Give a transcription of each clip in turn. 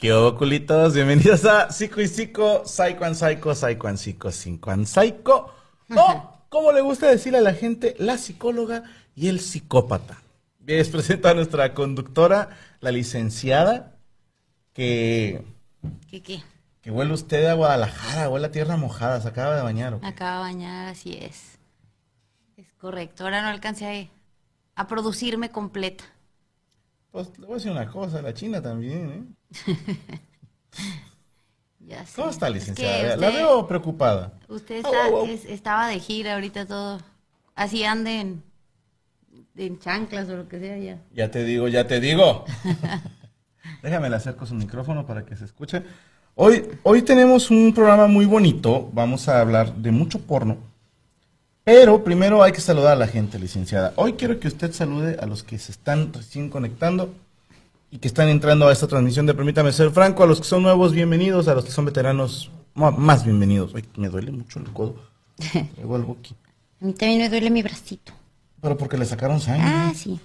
¿Qué culitos? Bienvenidos a Psico y Psico, Psycho and Psycho, Psycho and Psico, Psycho and Psycho. O, como le gusta decirle a la gente, la psicóloga y el psicópata. Les presento a nuestra conductora, la licenciada, que... ¿Qué qué? Que huele usted a Guadalajara, huele a tierra mojada, se acaba de bañar. ¿o qué? Acaba de bañar, así es. Es correcto. Ahora no alcancé a, a producirme completa. Pues le voy a decir una cosa, la China también, ¿eh? Ya sé. ¿Cómo está, Es licenciada? La veo preocupada. Usted está- Oh, oh, oh. es- estaba de gira ahorita todo. Así anden en chanclas o lo que sea ya. Ya te digo, ya te digo. Déjame le acerco su micrófono para que se escuche. Hoy, hoy tenemos un programa muy bonito. Vamos a hablar de mucho porno. Pero primero hay que saludar a la gente, licenciada. Hoy quiero que usted salude a los que se están recién conectando y que están entrando a esta transmisión de Permítame Ser Franco. A los que son nuevos, bienvenidos. A los que son veteranos, más bienvenidos. Ay, me duele mucho el codo. Traigo algo aquí. A mí también me duele mi bracito. Pero porque le sacaron sangre. Ah, sí.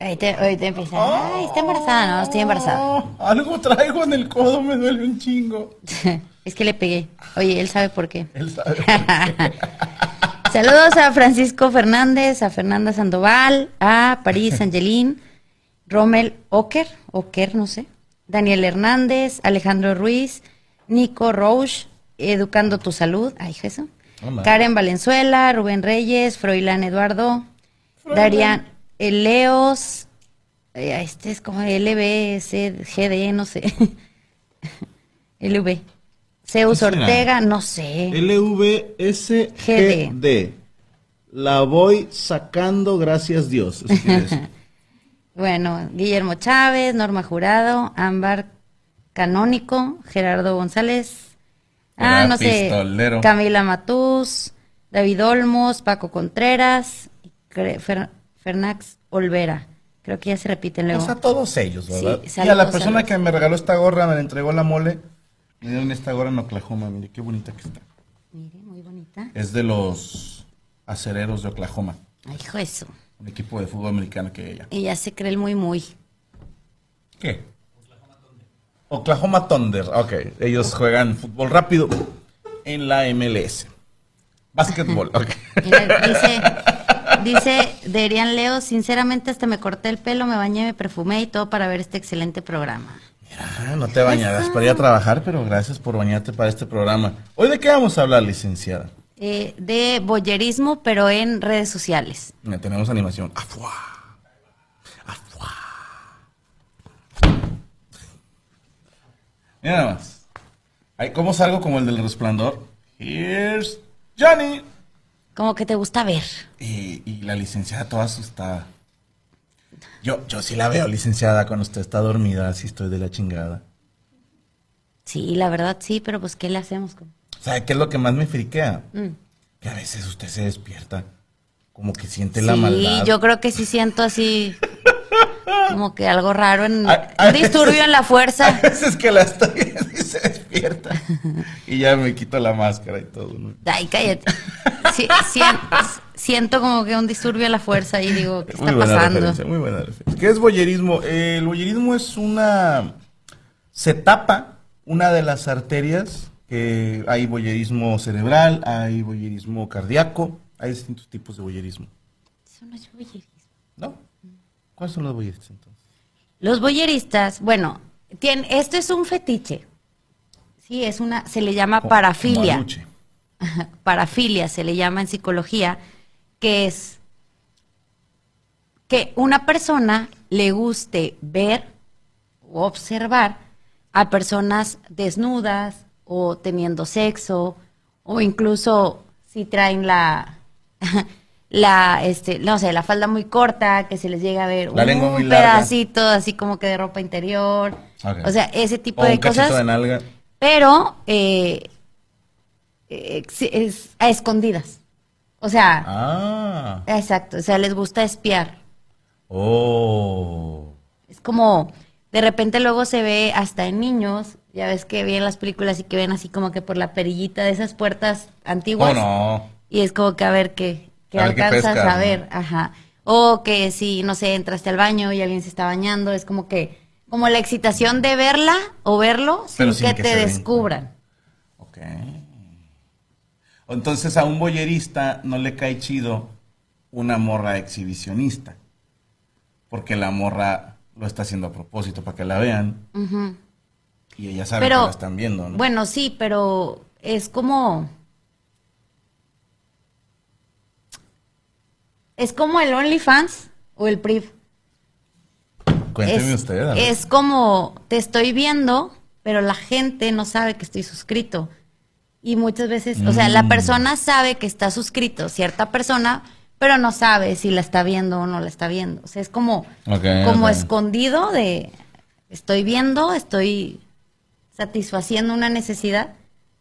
Ahorita, ahorita empieza. Ay, está embarazada. No, estoy embarazada. Oh, algo traigo en el codo, me duele un chingo. es que le pegué. Oye, él sabe por qué. Él sabe. Saludos a Francisco Fernández, a Fernanda Sandoval, a París Angelín, Rommel Oker, Oker, no sé, Daniel Hernández, Alejandro Ruiz, Nico Roche, Educando tu Salud, ay, madre. Karen Valenzuela, Rubén Reyes, Froilán Eduardo, Darian Leos, eh, este es como LBCGD, no sé. LV. Zeus. Ortega, no sé. LVSGD. La voy sacando, gracias Dios. Bueno, Guillermo Chávez, Norma Jurado, Ámbar Canónico, Gerardo González, ah, no sé. Camila Matús, David Olmos, Paco Contreras, Fer- Fernax Olvera. Creo que ya se repiten luego. O sea, todos ellos, ¿verdad? Sí, y a la persona saludos. que me regaló esta gorra, me la entregó la mole, me dieron esta gorra en Oklahoma, mire qué bonita que está. Mire, muy bonita. Es de los acereros de Oklahoma, Ay, hijo eso. un equipo de fútbol americano que ella. Ella se cree el muy muy. ¿Qué? Oklahoma Thunder, ok. Ellos juegan fútbol rápido en la MLS. Básquetbol, ok. Dice, dice Derian Leo, sinceramente hasta me corté el pelo, me bañé, me perfumé y todo para ver este excelente programa. Mira, no te bañarás para ir a trabajar, pero gracias por bañarte para este programa. ¿Hoy de qué vamos a hablar, licenciada? Eh, de boyerismo, pero en redes sociales. Mira, tenemos animación. ¡Afuá! ¡Afuá! Mira nada más. ¿Cómo salgo como el del resplandor? Here's Johnny. Como que te gusta ver. Y, y la licenciada toda asustada. Yo, yo sí la veo, licenciada, cuando usted está dormida, así estoy de la chingada. Sí, la verdad sí, pero pues ¿qué le hacemos? ¿Sabe qué es lo que más me friquea? Mm. Que a veces usted se despierta, como que siente la Sí, maldad. yo creo que sí siento así como que algo raro en un disturbio veces- en la fuerza. Hay veces que la estoy y se despierta. y ya me quito la máscara y todo. ¿no? Ay, cállate. Siento como que un disturbio en la fuerza y digo, ¿qué está muy buena pasando? referencia, muy buena referencia. ¿Qué es boyerismo? Eh, el boyerismo es una... Se tapa una de las arterias, que hay boyerismo cerebral, hay boyerismo cardíaco, hay distintos tipos de boyerismo. Eso no es boyerismo. ¿No? ¿Cuáles son los boyeristas entonces? Los boyeristas, bueno, tienen, esto es un fetiche. Sí, es una, se le llama parafilia. parafilia se le llama en psicología, que es que una persona le guste ver o observar a personas desnudas o teniendo sexo o incluso si traen la la este no sé la falda muy corta que se les llega a ver La un muy larga. pedacito así como que de ropa interior o sea ese tipo O de un cosas de nalga. pero eh, eh, es a escondidas. O sea, Ah. exacto, o sea, les gusta espiar. Oh. Es como, de repente luego se ve hasta en niños, ya ves que ven las películas y que ven así como que por la perillita de esas puertas antiguas. Oh, no. Y es como que a ver qué, A qué alcanzas a ¿no? ver, ajá. O que si, no sé, entraste al baño y alguien se está bañando, es como que, como la excitación de verla o verlo sin, que, que te descubran. Ok. Entonces a un boyerista no le cae chido una morra exhibicionista. Porque la morra lo está haciendo a propósito para que la vean. Y ella sabe Pero, que la están viendo, ¿no? Bueno, sí, pero es como. Es como el OnlyFans o el PRIV. Cuénteme es, usted. es como te estoy viendo, pero la gente no sabe que estoy suscrito. Y muchas veces, o sea, la Mm. persona sabe que está suscrito, cierta persona, pero no sabe si la está viendo o no la está viendo. O sea, es como, como escondido de estoy viendo, estoy satisfaciendo una necesidad,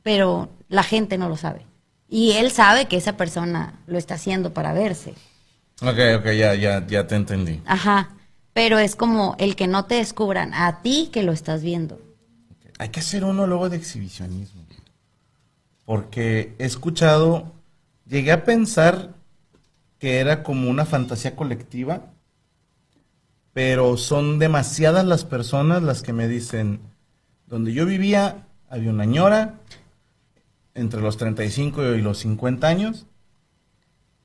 pero la gente no lo sabe. Y él sabe que esa persona lo está haciendo para verse. Ok, ok, ya, ya, ya te entendí. Ajá. Pero es como el que no te descubran a ti que lo estás viendo. Hay que hacer uno luego de exhibicionismo. Porque he escuchado, llegué a pensar que era como una fantasía colectiva, pero son demasiadas las personas las que me dicen, donde yo vivía había una ñora entre los 35 y los 50 años,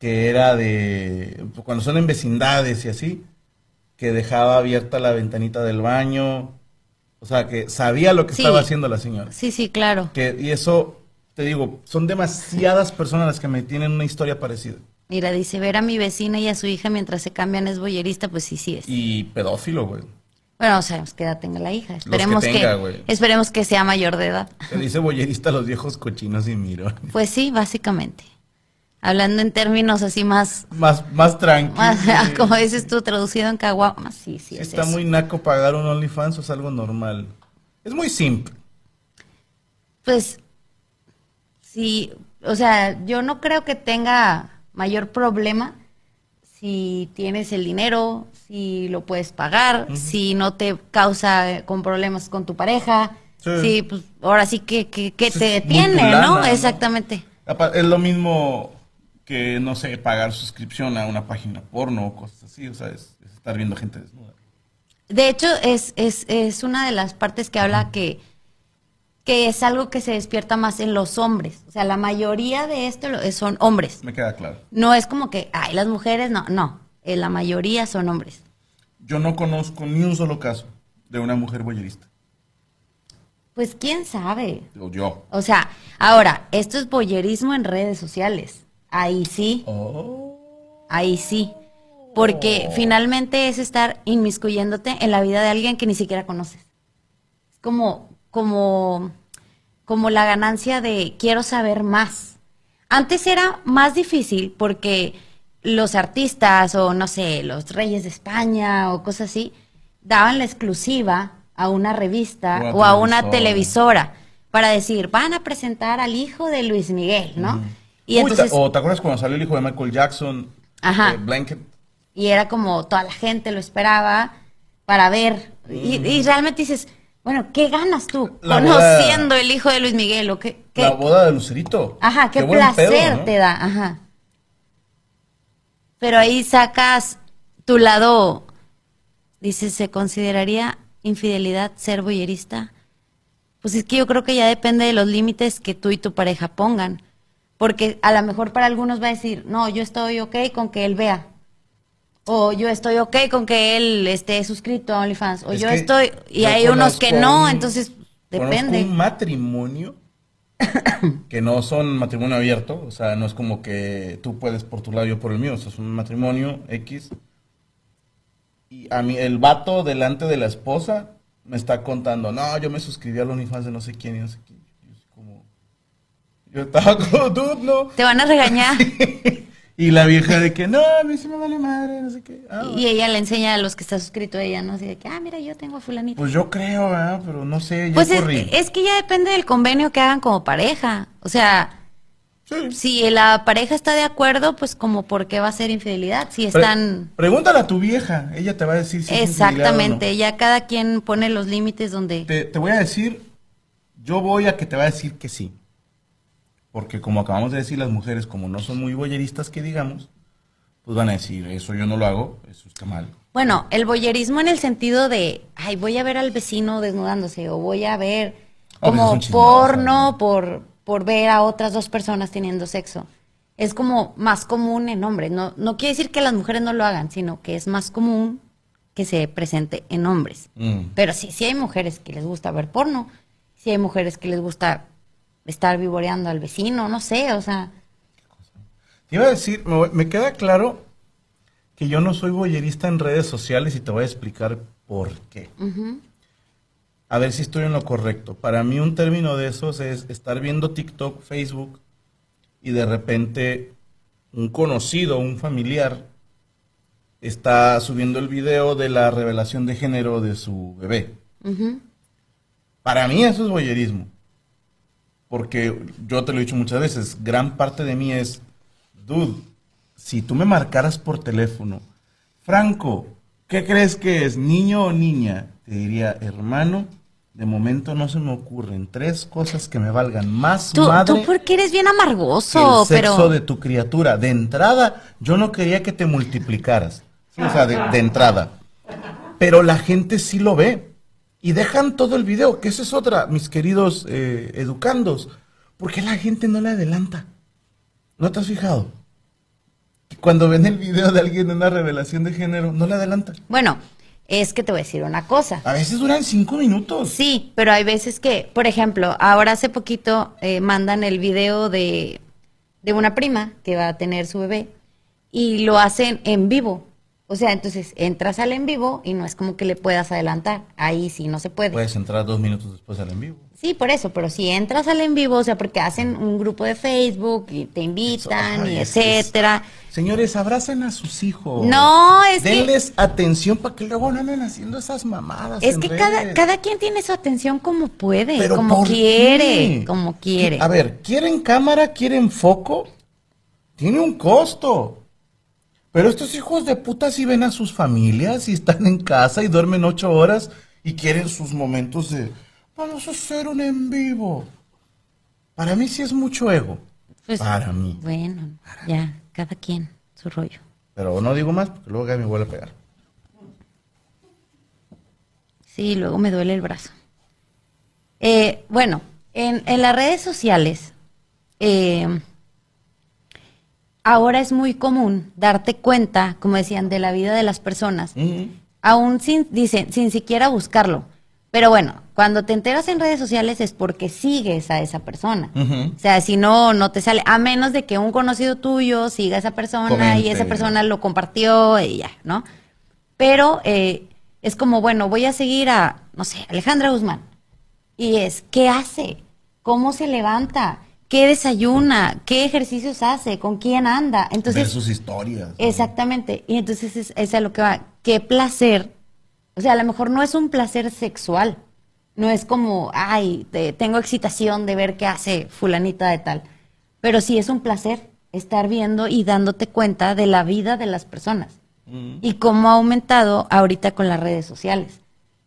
que era de, cuando son en vecindades y así, que dejaba abierta la ventanita del baño, o sea, que sabía lo que Sí. estaba haciendo la señora. Sí, sí, claro. Que, y eso, te digo, son demasiadas personas las que me tienen una historia parecida. Mira, dice, ver a mi vecina y a su hija mientras se cambian es boyerista, pues sí, sí es. Y pedófilo, güey. Bueno, no sabemos qué edad tenga la hija. Esperemos que, tenga, esperemos que sea mayor de edad. Se dice boyerista a los viejos cochinos y miro. Pues sí, básicamente. Hablando en términos así más, Más, más tranquilo. más como dices tú, traducido en caguama, sí, sí, es está eso. muy naco pagar un OnlyFans o es algo normal. Es muy simple. Pues sí, o sea, yo no creo que tenga mayor problema si tienes el dinero, si lo puedes pagar, si no te causa eh, con problemas con tu pareja. Sí. Sí, pues ahora sí que, que, que Sí, te detiene, ¿no? ¿no? Exactamente. Es lo mismo que, no sé, pagar suscripción a una página porno o cosas así. O sea, es, es estar viendo gente desnuda. De hecho, es, es, es una de las partes que habla que, que es algo que se despierta más en los hombres. O sea, la mayoría de esto son hombres. Me queda claro. No es como que, ay, las mujeres, no, no. Eh, La mayoría son hombres. Yo no conozco ni un solo caso de una mujer boyerista. Pues quién sabe. Yo. O sea, ahora, esto es boyerismo en redes sociales. Ahí sí, Oh. ahí sí. Porque finalmente es estar inmiscuyéndote en la vida de alguien que ni siquiera conoces. Es como, como, como la ganancia de quiero saber más. Antes era más difícil porque los artistas o no sé, los reyes de España o cosas así, daban la exclusiva a una revista O a o a una televisora. televisora para decir, van a presentar al hijo de Luis Miguel, ¿no? Y Uy, entonces, o te acuerdas cuando salió el hijo de Michael Jackson? Ajá. eh, Blanket. y era como toda la gente lo esperaba para ver. Y, y realmente dices, bueno, ¿qué ganas tú La boda- conociendo el hijo de Luis Miguel? ¿O qué, qué- La boda de Lucerito. Ajá, qué, placer pedo, ¿no? te da, ajá. Pero ahí sacas tu lado, dices, ¿se consideraría infidelidad ser boyerista? Pues es que yo creo que ya depende de los límites que tú y tu pareja pongan. Porque a lo mejor para algunos va a decir, no, yo estoy ok con que él vea. O yo estoy ok con que él esté suscrito a OnlyFans. O Es yo estoy... Y hay unos que no, un- entonces depende. un matrimonio que no son matrimonio abierto, o sea, no es como que tú puedes por tu lado, yo por el mío, o sea, es un matrimonio X. Y a mí, el vato delante de la esposa me está contando, no, yo me suscribí al OnlyFans de no sé quién y no sé quién. Yo, yo estaba como, no. Te van a regañar. Y la vieja de que, no, a mí sí me vale madre, no sé qué. Ah, Y ella le enseña a los que está suscrito a ella, ¿no? Así de que, ah, mira, yo tengo a fulanito. Pues yo creo, ¿verdad? Pero no sé, ya Pues es, corrí. es que ya depende del convenio que hagan como pareja. O sea, Sí. si la pareja está de acuerdo, pues como por qué va a ser infidelidad. Si Pre- están... pregúntale a tu vieja, ella te va a decir si es infidelidad o no. Exactamente, ya cada quien pone los límites donde... Te, te voy a decir, yo voy a que te va a decir que sí. Porque como acabamos de decir, las mujeres, como no son muy boyeristas que digamos, pues van a decir, eso yo no lo hago, eso está mal. Bueno, el boyerismo en el sentido de, ay, voy a ver al vecino desnudándose o voy a ver Ah, pues como porno ¿no? por, por ver a otras dos personas teniendo sexo. Es como más común en hombres. No, no quiere decir que las mujeres no lo hagan, sino que es más común que se presente en hombres. Mm. Pero sí, sí hay mujeres que les gusta ver porno, sí hay mujeres que les gusta estar vivoreando al vecino, no sé, o sea, Te iba a decir, me, queda claro que yo no soy boyerista en redes sociales y te voy a explicar por qué. A ver si estoy en lo correcto. Para mí un término de esos es estar viendo TikTok, Facebook y de repente un conocido, un familiar, está subiendo el video de la revelación de género de su bebé. Para mí eso es boyerismo. Porque yo te lo he dicho muchas veces, gran parte de mí es, dude, si tú me marcaras por teléfono, Franco, ¿qué crees que es, niño o niña? Te diría, hermano, de momento no se me ocurren tres cosas que me valgan más tú, madre tú porque eres bien amargoso, el sexo pero... de tu criatura. De entrada, yo no quería que te multiplicaras. O sea, de, de entrada. Pero la gente sí lo ve. Y dejan todo el video, que esa es otra, mis queridos eh, educandos. ¿Por qué la gente no le adelanta? ¿No te has fijado? Que cuando ven el video de alguien en una revelación de género, no le adelantan. Bueno, es que te voy a decir una cosa. A veces duran cinco minutos. Sí, pero hay veces que, por ejemplo, ahora hace poquito eh, mandan el video de, de una prima que va a tener su bebé y lo hacen en vivo. O sea, entonces entras al en vivo y no es como que le puedas adelantar. Ahí sí no se puede. Puedes entrar dos minutos después al en vivo. Sí, por eso, pero si entras al en vivo, o sea, porque hacen un grupo de Facebook y te invitan y es- es- etcétera. Señores, abracen a sus hijos. No, es que- Denles atención para que luego no anden haciendo esas mamadas. Es en que cada, redes. cada quien tiene su atención como puede, Pero como ¿por quiere, qué? como quiere. A ver, ¿quieren cámara? ¿Quieren foco? Tiene un costo. Pero estos hijos de puta sí ven a sus familias y están en casa y duermen ocho horas y quieren sus momentos de vamos a hacer un en vivo. Para mí sí es mucho ego. Pues, Para mí. Bueno, ya, cada quien su rollo. Pero no digo más porque luego Gaby me vuelve a pegar. Sí, luego me duele el brazo. Eh, bueno, en, en las redes sociales, eh, ahora es muy común darte cuenta, como decían, de la vida de las personas, aún sin, dicen, sin siquiera buscarlo. Pero bueno, cuando te enteras en redes sociales es porque sigues a esa persona. O sea, si no, no te sale, a menos de que un conocido tuyo siga a esa persona Comente. y esa persona lo compartió y ya, ¿no? Pero eh, es como, bueno, voy a seguir a, no sé, Alejandra Guzmán. Y es, ¿qué hace? ¿Cómo se levanta? ¿Qué desayuna? ¿Qué ejercicios hace? ¿Con quién anda? Ver Entonces, sus historias. Exactamente. Y entonces es, es a lo que va. Qué placer. O sea, a lo mejor no es un placer sexual. No es como, ay, te- tengo excitación de ver qué hace fulanita de tal. Pero sí es un placer estar viendo y dándote cuenta de la vida de las personas. Y cómo ha aumentado ahorita con las redes sociales.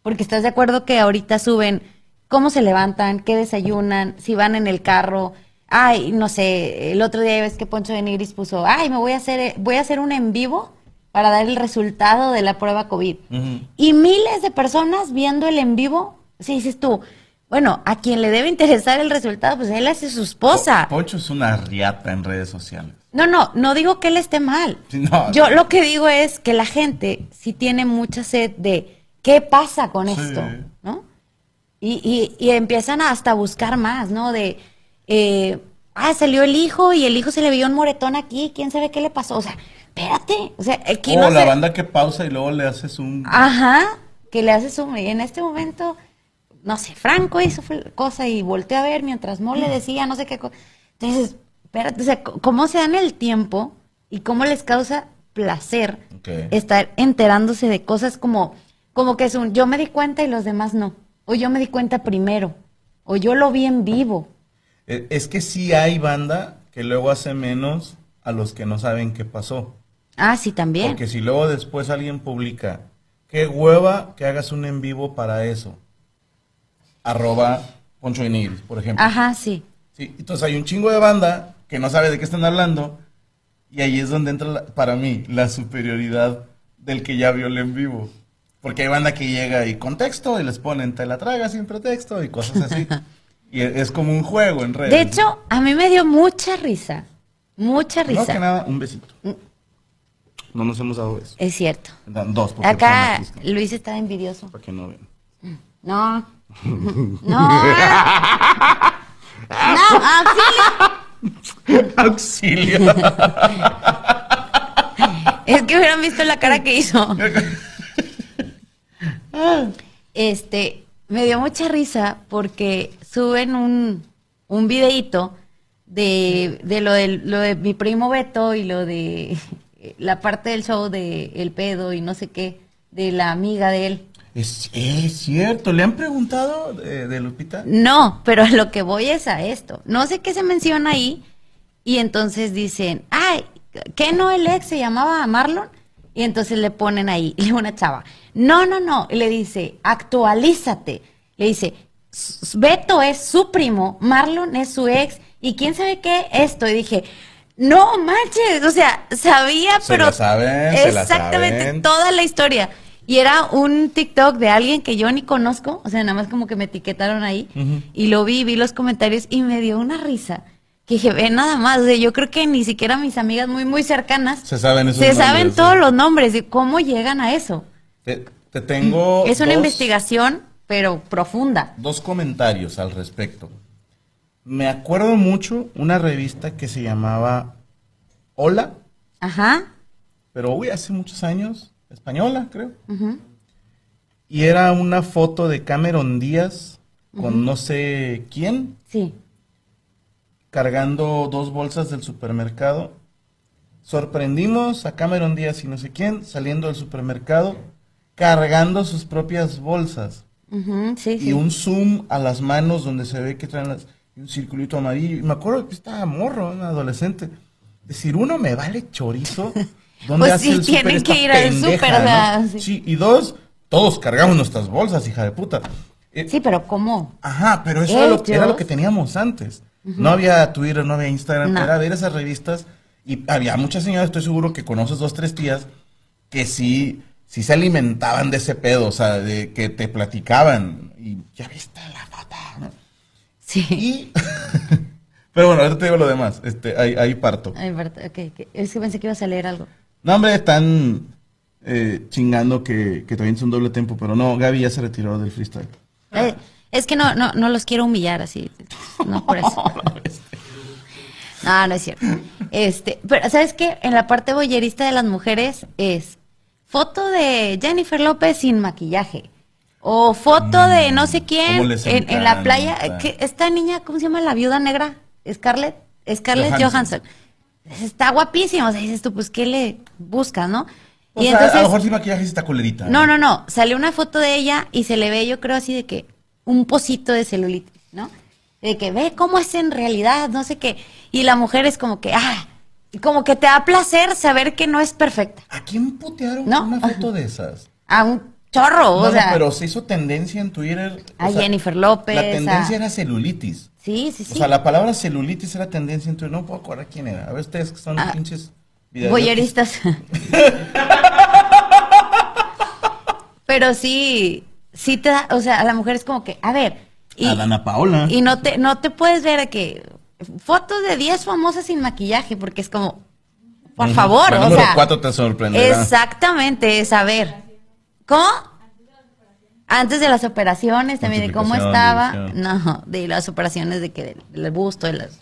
Porque estás de acuerdo que ahorita suben cómo se levantan, qué desayunan, si van en el carro. Ay, no sé, el otro día ves que Poncho de Nigris puso, ay, me voy a hacer, voy a hacer un en vivo para dar el resultado de la prueba COVID. Y miles de personas viendo el en vivo, si dices tú, bueno, a quien le debe interesar el resultado, pues él hace su esposa. Po- Poncho es una riata en redes sociales. No, no, no digo que él esté mal. No. Yo lo que digo es que la gente sí tiene mucha sed de qué pasa con Sí. esto, ¿no? Y, y, y empiezan hasta a buscar más, ¿no? De, eh, ah, salió el hijo y el hijo se le vio un moretón aquí, quién sabe qué le pasó. O sea, espérate, o sea, aquí no la se- banda que pausa y luego le haces un... Ajá, que le haces un... Y en este momento, no sé, Franco hizo cosa y volteó a ver mientras Mo le decía no sé qué cosa. Entonces, espérate, o sea, ¿cómo se dan el tiempo y cómo les causa placer estar enterándose de cosas como, como que es un yo me di cuenta y los demás no? O yo me di cuenta primero, o yo lo vi en vivo. Eh, Es que sí hay banda que luego hace menos a los que no saben qué pasó. Ah, sí, también. Porque si luego después alguien publica, qué hueva que hagas un en vivo para eso. Arroba Poncho de Nigris, por ejemplo. Ajá, sí. Sí, entonces hay un chingo de banda que no sabe de qué están hablando y ahí es donde entra la- para mí la superioridad del que ya vio el en vivo. Porque hay banda que llega y contexto y les ponen te la traga sin pretexto y cosas así. y es, como un juego en redes. De hecho, a mí me dio mucha risa. Mucha no risa. que nada, un besito. No nos hemos dado besos. Es cierto. Dan Dos, porque Acá Luis está envidioso. para que no vean. No. No. No, auxilio. Auxilio. Es que hubieran visto la cara que hizo. Este, me dio mucha risa porque suben un, un videíto de, de lo, de lo de mi primo Beto y lo de la parte del show de El Pedo y no sé qué, de la amiga de él. Es, es cierto, ¿le han preguntado de, de Lupita? No, pero a lo que voy es a esto. No sé qué se menciona ahí y entonces dicen, ay, ¿qué no el ex se llamaba Marlon? Y entonces le ponen ahí, y una chava, no, no, no, y le dice, actualízate. Le dice, "S- Beto es su primo, Marlon es su ex, y quién sabe qué, esto. Y dije, no manches, o sea, sabía, Se pero la saben, la exactamente saben. toda la historia. Y era un TikTok de alguien que yo ni conozco, o sea, nada más como que me etiquetaron ahí, y lo vi, vi los comentarios y me dio una risa. Que dije, ve nada más, o sea, yo creo que ni siquiera mis amigas muy, muy cercanas Se saben esos se saben todos sí. los nombres y cómo llegan a eso. Te, te tengo es una dos- investigación, pero profunda. dos comentarios al respecto. Me acuerdo mucho una revista que se llamaba Hola, Ajá. pero uy, hace muchos años, española, creo. ujú. Y era una foto de Cameron Díaz con no sé quién Sí. Cargando dos bolsas del supermercado. Sorprendimos a Cameron Díaz y no sé quién saliendo del supermercado cargando sus propias bolsas. sí. y un zoom a las manos donde se ve que traen las, un circulito amarillo. Y me acuerdo que estaba morro, un adolescente. Decir, uno me vale chorizo ¿Dónde Pues hace sí, el tienen que ir al súper, sí. Sí, y dos, todos cargamos nuestras bolsas, hija de puta. Eh, Sí, pero ¿cómo? Ajá, pero eso era lo, era lo que teníamos antes. No había Twitter, no había Instagram, No. era ver esas revistas y había muchas señoras, estoy seguro que conoces dos, tres tías que sí, sí se alimentaban de ese pedo, o sea, de que te platicaban y ya viste la foto, ¿no? Sí. Y... pero bueno, ahorita te digo lo demás, este, ahí, ahí parto. Ay, Berta, ok, ok. Es que pensé que ibas a leer algo. No, hombre, están eh, chingando que, que también es un doble tempo, pero no, Gaby ya se retiró del freestyle. Eh, es que no, no, no los quiero humillar así. No por eso. No, no es cierto. Este, pero ¿sabes qué? En la parte boyerista de las mujeres es foto de Jennifer López sin maquillaje. O foto de no sé quién cómo les en, en la playa. que esta niña, ¿cómo se llama? La viuda negra. Scarlett. Scarlett Johansson. Johansson. Está guapísima. O sea, dices tú, pues, ¿qué le buscas, no? O sea, a lo mejor sin maquillaje sí está culerita. No, no, no. Sale una foto de ella y se le ve, yo creo, así de que un pocito de celulitis, ¿no? De que ve cómo es en realidad, no sé qué. Y la mujer es como que, ah, como que te da placer saber que no es perfecta. ¿A quién putearon No. una foto de esas? A un chorro, o No, no, sea. pero se hizo tendencia en Twitter. o A Jennifer López, La tendencia a- era celulitis. Sí, sí, sí. O sea, la palabra celulitis era tendencia en Twitter. No puedo acordar quién era. A ver, ustedes que son Ah, pinches. Boyeristas. pero sí, sí te da, o sea, a la mujer es como que, a ver. A Dana Paola. Y no te, no te puedes ver de que fotos de 10 famosas sin maquillaje, porque es como, por favor, La o sea. cuatro te sorprenderá. Exactamente, es a ver. ¿Cómo? Antes de las operaciones también, de cómo estaba. división. No, de las operaciones de que del busto, de las.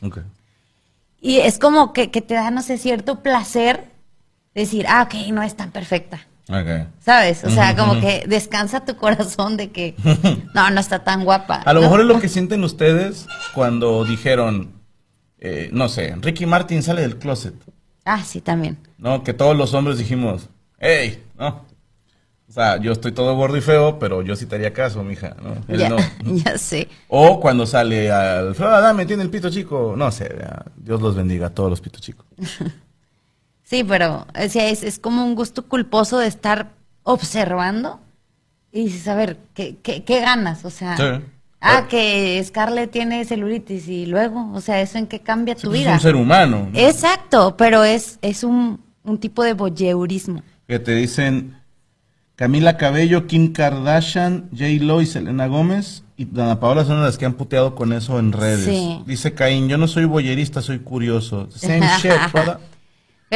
Y es como que, que te da, no sé, cierto placer decir, ah, ok, no es tan perfecta. Ok. ¿Sabes? O sea, como que descansa tu corazón de que no, no está tan guapa. A lo ¿no? mejor es lo que sienten ustedes cuando dijeron, eh, no sé, Ricky Martin sale del closet. Ah, sí, también. ¿no? Que todos los hombres dijimos, hey, ¿no? O sea, yo estoy todo gordo y feo, pero yo sí te haría caso, mija, ¿no? Él Ya, no. ya sé. O cuando sale Alfredo Adame, tiene el pito chico. No sé, ya, Dios los bendiga a todos los pitos chicos. Sí, pero o sea, es, es como un gusto culposo de estar observando y dices, a ver, ¿qué, qué, qué ganas? O sea, Sí. ah, que Scarlett tiene celulitis y luego, o sea, ¿eso en qué cambia Sí, tu pues, vida? Es un ser humano. ¿no? Exacto, pero es, es un, un tipo de voyeurismo. Que te dicen Camila Cabello, Kim Kardashian, J. Lo y Selena Gómez. Y Dana Paola son las que han puteado con eso en redes. Sí. Dice Caín, yo no soy boyerista, soy curioso. Same shit, brother.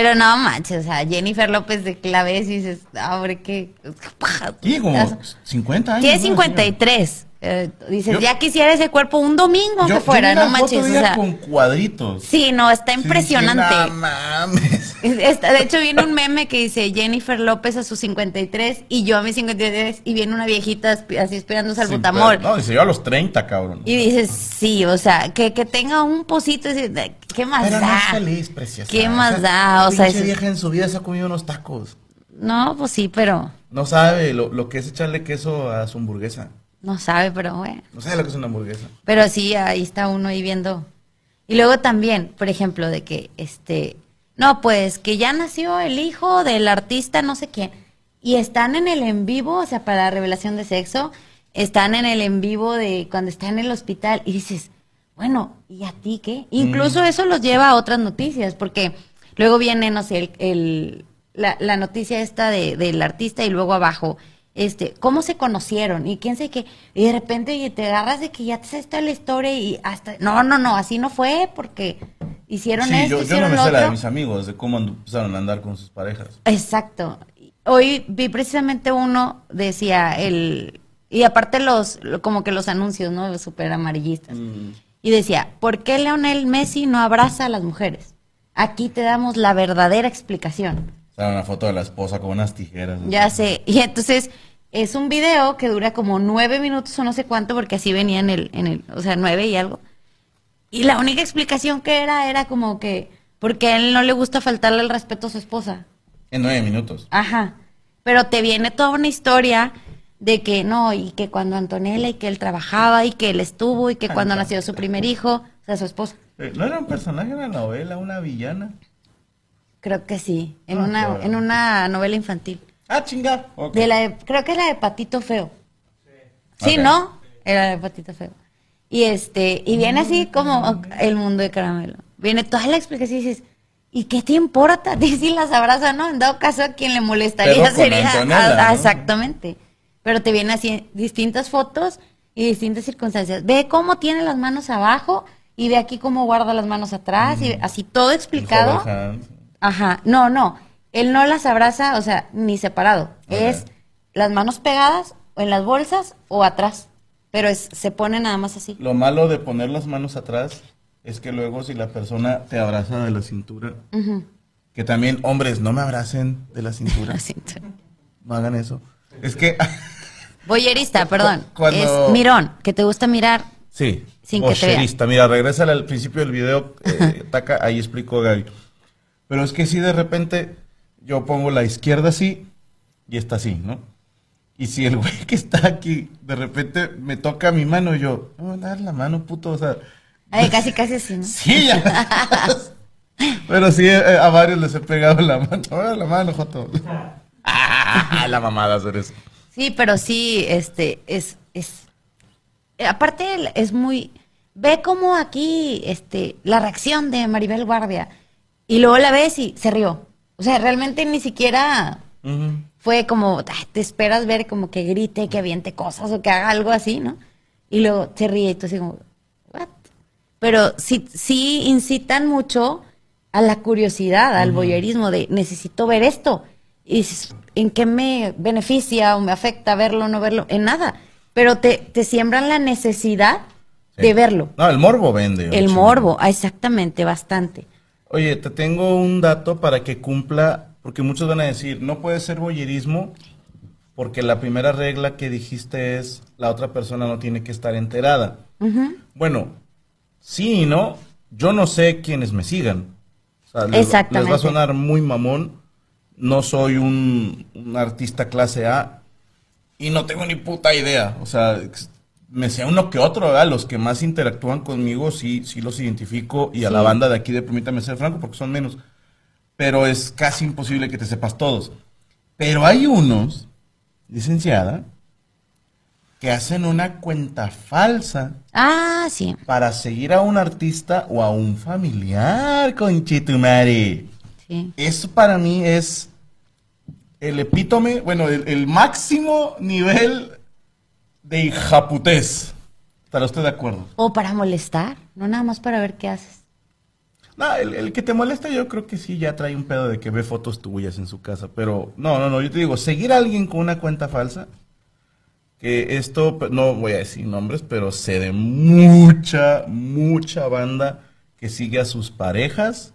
Pero no manches, o sea, Jennifer López de que la ves y dices, hombre, qué... Sí, como 50 años. Tiene ¿no? 53. Eh, dices, Yo- ya quisiera ese cuerpo un domingo Yo- que fuera, yo no manches. O sea, con cuadritos. sí, no, está Sí, impresionante. "No mames. De hecho, viene un meme que dice Jennifer López a sus 53 y yo a mis 53 y viene una viejita así esperando al pero- No, dice yo a los 30, cabrón. Y dices, sí, o sea, que, que tenga un pocito, ¿qué más Pero no da? es feliz, preciosa. ¿Qué más Esa da? O sea, pinche es- vieja en su vida se ha comido unos tacos. No, pues sí, pero No sabe lo, lo que es echarle queso a su hamburguesa. no sabe, pero bueno. No sabe lo que es una hamburguesa. Pero sí, ahí está uno ahí viendo. Y luego también, por ejemplo, de que, este, no, pues que ya nació el hijo del artista no sé quién. Y están en el en vivo, o sea, para la revelación de sexo, están en el en vivo de cuando está en el hospital y dices, bueno, ¿y a ti qué? Incluso eso los lleva a otras noticias, porque luego viene, no sé, el, el- la, la noticia esta de, del artista y luego abajo, este, cómo se conocieron y quién sé qué, y de repente te agarras de que ya te sabes toda la historia y hasta, no, no, no, así no fue porque hicieron Sí, esto, yo, yo no me lo sé la de mis amigos, de cómo empezaron a andar con sus parejas. Exacto. Hoy vi precisamente uno, decía, el, y aparte los, lo- como que los anuncios, ¿no? Súper amarillistas. Y decía, ¿por qué Leonel Messi no abraza a las mujeres? Aquí te damos la verdadera explicación. Una foto de la esposa con unas tijeras. Ya sé. Y entonces es un video que dura como nueve minutos o no sé cuánto, porque así venía en el, en el, o sea, nueve y algo. Y la única explicación que era, era como que, porque a él no le gusta faltarle el respeto a su esposa. En nueve minutos. Ajá. Pero te viene toda una historia de que no, y que cuando Antonella y que él trabajaba y que él estuvo y que cuando nació su primer hijo, o sea, su esposa. Eh, ¿No era un personaje de la novela, una villana? Creo que sí, en Ah, una claro. en una novela infantil. Ah, chinga. ok. De la de- creo que es la de Patito Feo. Sí, Ok. ¿no? Era la de Patito Feo. Y este, y viene así como el mundo de caramelo. Viene toda la explicación y dices, ¿y qué te importa? Si las abraza, ¿no? En dado caso a quien le molestaría Pero con sería. Antonella, ¿no? Exactamente. Pero te viene así distintas fotos y distintas circunstancias. Ve cómo tiene las manos abajo y ve aquí cómo guarda las manos atrás y así todo explicado. Ajá, no, no. Él no las abraza, o sea, ni separado. Es las manos pegadas o en las bolsas o atrás. Pero es, se pone nada más así. Lo malo de poner las manos atrás es que luego si la persona te abraza de la cintura, Ujú. que también, hombres, no me abracen de la cintura, no hagan eso. Es que, Boyerista, perdón. Cuando- Es mirón, que te gusta mirar. sí, Sin que te. Mira, regresa al principio del video, eh, Taca, ahí explicó Gaby. Pero es que si de repente yo pongo la izquierda así y está así, ¿no? Y si el güey que está aquí de repente me toca mi mano, yo, no, dar la mano, puto, o sea, Ay, casi, casi así, ¿no? Sí, ya. Pero sí, eh, a varios les he pegado la mano. Ah, la mano, Joto. Ah, la mamada hacer eso. Sí, pero sí, este, es, es, eh, aparte es muy, ve como aquí, este, la reacción de Maribel Guardia, y luego la ves y se rió. O sea, realmente ni siquiera fue como, "Ay, te esperas ver como que grite, que aviente cosas o que haga algo así, ¿no? Y luego se ríe y tú así como, ¿what? Pero sí, sí incitan mucho a la curiosidad, al voyerismo de necesito ver esto. Y ¿en qué me beneficia o me afecta verlo o no verlo? En nada. Pero te, te siembran la necesidad Sí. de verlo. No, el morbo vende. El morbo, ah, exactamente, bastante. Oye, te tengo un dato para que cumpla, porque muchos van a decir, no puede ser boyerismo, porque la primera regla que dijiste es, la otra persona no tiene que estar enterada. Bueno, sí y no, yo no sé quiénes me sigan. O sea, les, va- les va Exactamente. a sonar muy mamón. No soy un, un artista clase A y no tengo ni puta idea. O sea, me sé uno que otro, ¿verdad? Los que más interactúan conmigo sí, sí los identifico y a la banda de aquí de Permítame Ser Franco porque son menos. Pero es casi imposible que te sepas todos. Pero hay unos, licenciada, que hacen una cuenta falsa Ah, sí. para seguir a un artista o a un familiar, conchetumare. sí. Eso para mí es el epítome, bueno, el, el máximo nivel de hijaputés. ¿Estará usted de acuerdo? O para molestar, no nada más para ver qué haces. No, el, el que te molesta yo creo que sí ya trae un pedo de que ve fotos tuyas en su casa, pero no, no, no, yo te digo, seguir a alguien con una cuenta falsa, que esto, pues, no voy a decir nombres, pero sé de mucha, mucha banda que sigue a sus parejas,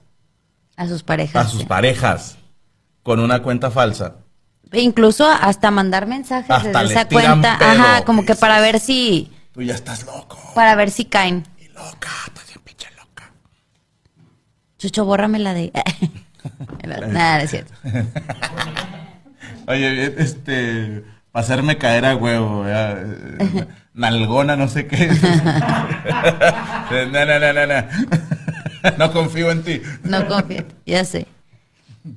A sus parejas. a sus sí. parejas, con una cuenta falsa. Incluso hasta mandar mensajes Hasta desde esa cuenta. pedo, Ajá, como que para ver si, Tú ya estás loco. para ver si caen. Y loca, estás bien pinche loca. Chucho, bórrame la de. Nada, no es cierto. Oye, este, para hacerme caer a huevo, ya, eh, nalgona, no sé qué. no, no, no, no, no. No confío en ti. No confío, ya sé.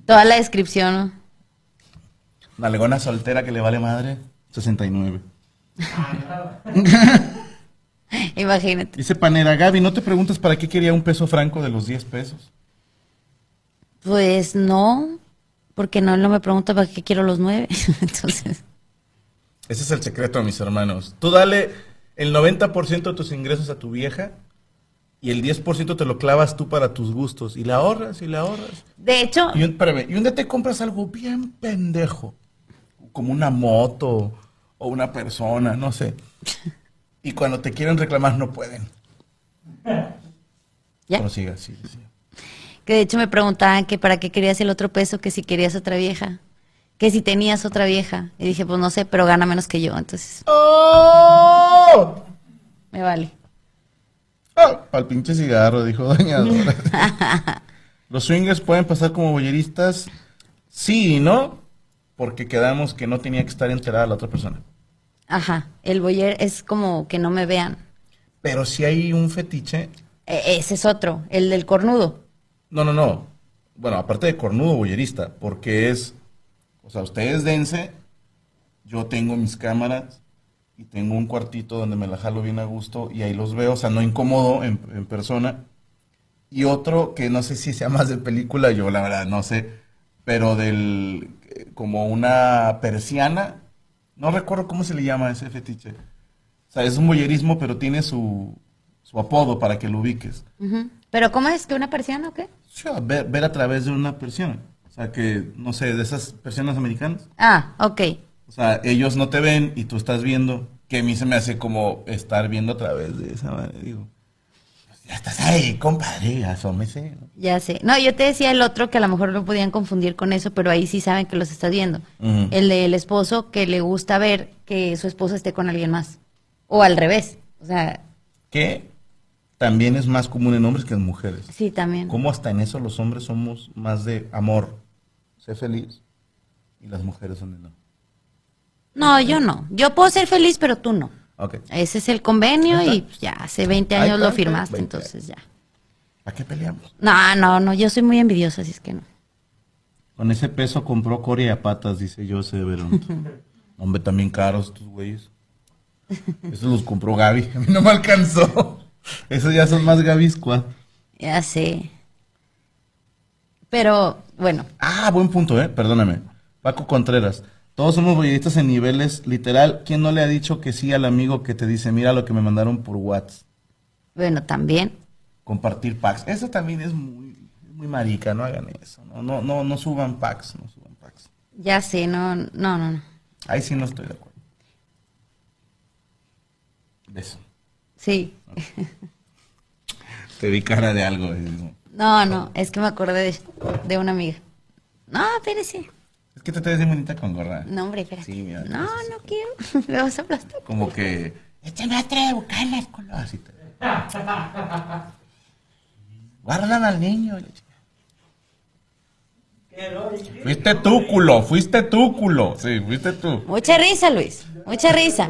Toda la descripción, ¿no? Nalgona soltera que le vale madre, 69. Imagínate. Dice Panera, Gaby, ¿no te preguntas para qué quería un peso franco de los 10 pesos? Pues no, porque no, no me pregunta para qué quiero los nueve. Entonces, Ese es el secreto, mis hermanos. Tú dale el 90% de tus ingresos a tu vieja y el 10% te lo clavas tú para tus gustos. Y la ahorras y la ahorras. de hecho, Y un, espérame, y un día te compras algo bien pendejo, como una moto o una persona, no sé. Y cuando te quieren reclamar no pueden. ya. Sí, sí. Que de hecho me preguntaban que para qué querías el otro peso, que si querías otra vieja, que si tenías otra vieja. Y dije, pues no sé, pero gana menos que yo, entonces ¡Oh! me vale. Ah, Al pinche cigarro, dijo Doña Dora. Los swingers pueden pasar como boyeristas, sí no, porque quedamos que no tenía que estar enterada la otra persona. Ajá, el boyer es como que no me vean. Pero si hay un fetiche, E- ese es otro, el del cornudo. no, no, no. bueno, aparte de cornudo, boyerista, porque es, o sea, ustedes dense, yo tengo mis cámaras y tengo un cuartito donde me la jalo bien a gusto y ahí los veo, o sea, no incómodo en, en persona. Y otro que no sé si sea más de película, yo la verdad no sé, pero del, como una persiana, no recuerdo cómo se le llama ese fetiche. O sea, es un boyerismo, pero tiene su, su apodo para que lo ubiques. ¿Pero cómo es que una persiana o qué? Ver, ver a través de una persiana. O sea, que, no sé, de esas persianas americanas. Ah, ok. O sea, ellos no te ven y tú estás viendo, que a mí se me hace como estar viendo a través de esa manera. Digo, ya estás ahí, compadre, asómese. Ya sé. No, yo te decía el otro que a lo mejor lo podían confundir con eso, pero ahí sí saben que los estás viendo. Ujú. El del esposo que le gusta ver que su esposa esté con alguien más. O al revés. O sea, Que también es más común en hombres que en mujeres. sí, también. Como hasta en eso los hombres somos más de amor, sé feliz, y las mujeres son de no. No, yo no. Yo puedo ser feliz, pero tú no. Ese es el convenio y pues, ya hace 20 Ahí años está, lo firmaste, 20. entonces ya. ¿Para qué peleamos? No, no, no, yo soy muy envidiosa, así es que no. Con ese peso compró Corea a patas, dice José Verón. Hombre, también caros estos güeyes. Esos los compró Gaby. A mí no me alcanzó. Esos ya son más Gaby Squad. Ya sé. Pero, bueno, Ah, buen punto, ¿eh? Perdóname. Paco Contreras. Todos somos boyeristas en niveles literal. ¿Quién no le ha dicho que sí al amigo que te dice, mira lo que me mandaron por WhatsApp? bueno, también. Compartir packs. Eso también es muy, muy marica, no hagan eso. No, no, no, no suban packs, no suban packs. Ya sé, no, no, no, no. Ahí sí no estoy de acuerdo. Beso. Sí. Te vi cara de algo. No, no, es que me acordé de, de una amiga. No, espérese. Que te te ves bien bonita con gorra. No, hombre, espérate. Sí, mira, no, no quiero. Me vas a aplastar. Como que. Échame otra de bucanas, culo. Así te. Guardan al niño. Fuiste tú, culo. Fuiste tú, culo. Sí, fuiste tú. Mucha risa, Luis. Mucha risa.